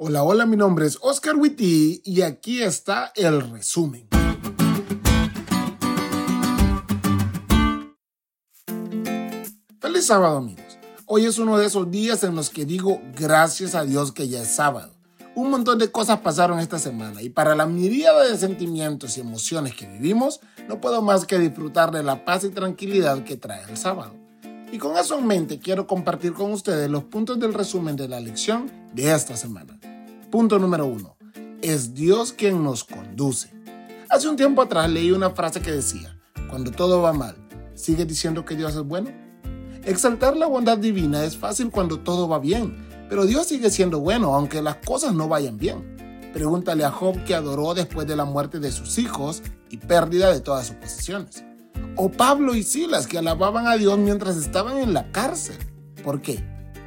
Hola, hola, mi nombre es Oscar Witty y aquí está el resumen. Feliz sábado amigos. Hoy es uno de esos días en los que digo gracias a Dios que ya es sábado. Un montón de cosas pasaron esta semana y para la miríada de sentimientos y emociones que vivimos, no puedo más que disfrutar de la paz y tranquilidad que trae el sábado. Y con eso en mente quiero compartir con ustedes los puntos del resumen de la lección de esta semana. Punto número uno. Es Dios quien nos conduce. Hace un tiempo atrás leí una frase que decía, cuando todo va mal, ¿sigue diciendo que Dios es bueno? Exaltar la bondad divina es fácil cuando todo va bien, pero Dios sigue siendo bueno aunque las cosas no vayan bien. Pregúntale a Job que adoró después de la muerte de sus hijos y pérdida de todas sus posesiones. O Pablo y Silas que alababan a Dios mientras estaban en la cárcel. ¿Por qué?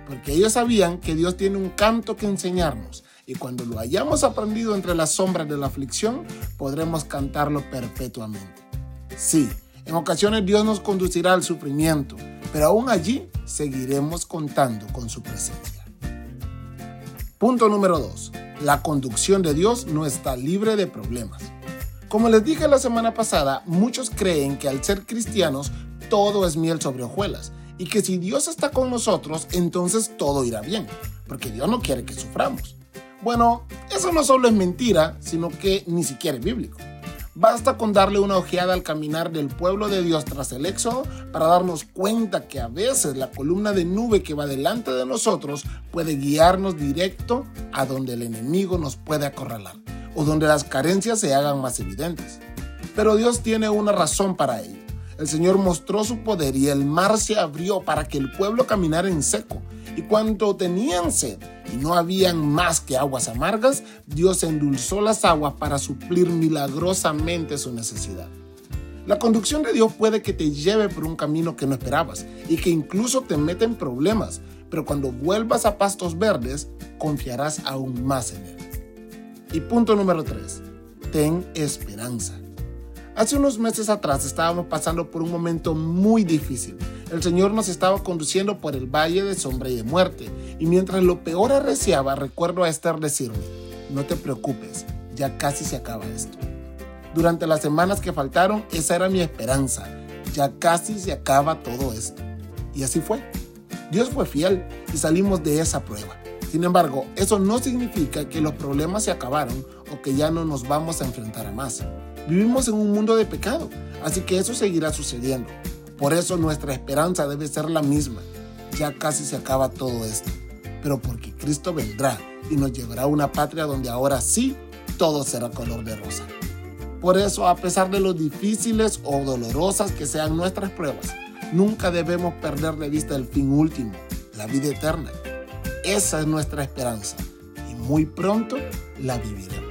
Porque ellos sabían que Dios tiene un canto que enseñarnos y cuando lo hayamos aprendido entre las sombras de la aflicción, podremos cantarlo perpetuamente. Sí, en ocasiones Dios nos conducirá al sufrimiento, pero aún allí seguiremos contando con su presencia. Punto número 2. La conducción de Dios no está libre de problemas. Como les dije la semana pasada, muchos creen que al ser cristianos todo es miel sobre hojuelas y que si Dios está con nosotros, entonces todo irá bien, porque Dios no quiere que suframos. Bueno, eso no solo es mentira, sino que ni siquiera es bíblico. Basta con darle una ojeada al caminar del pueblo de Dios tras el éxodo para darnos cuenta que a veces la columna de nube que va delante de nosotros puede guiarnos directo a donde el enemigo nos puede acorralar o donde las carencias se hagan más evidentes. Pero Dios tiene una razón para ello. El Señor mostró su poder y el mar se abrió para que el pueblo caminara en seco. Y cuando tenían sed y no habían más que aguas amargas, Dios endulzó las aguas para suplir milagrosamente su necesidad. La conducción de Dios puede que te lleve por un camino que no esperabas y que incluso te mete en problemas, pero cuando vuelvas a pastos verdes, confiarás aún más en Él. Y punto número 3. Ten esperanza. Hace unos meses atrás estábamos pasando por un momento muy difícil. El Señor nos estaba conduciendo por el valle de sombra y de muerte. Y mientras lo peor arreciaba, recuerdo a Esther decirme, no te preocupes, ya casi se acaba esto. Durante las semanas que faltaron, esa era mi esperanza. Ya casi se acaba todo esto. Y así fue. Dios fue fiel y salimos de esa prueba. Sin embargo, eso no significa que los problemas se acabaron o que ya no nos vamos a enfrentar a más. Vivimos en un mundo de pecado, así que eso seguirá sucediendo. Por eso nuestra esperanza debe ser la misma. Ya casi se acaba todo esto, pero porque Cristo vendrá y nos llevará a una patria donde ahora sí todo será color de rosa. Por eso, a pesar de lo difíciles o dolorosas que sean nuestras pruebas, nunca debemos perder de vista el fin último, la vida eterna. Esa es nuestra esperanza y muy pronto la viviremos.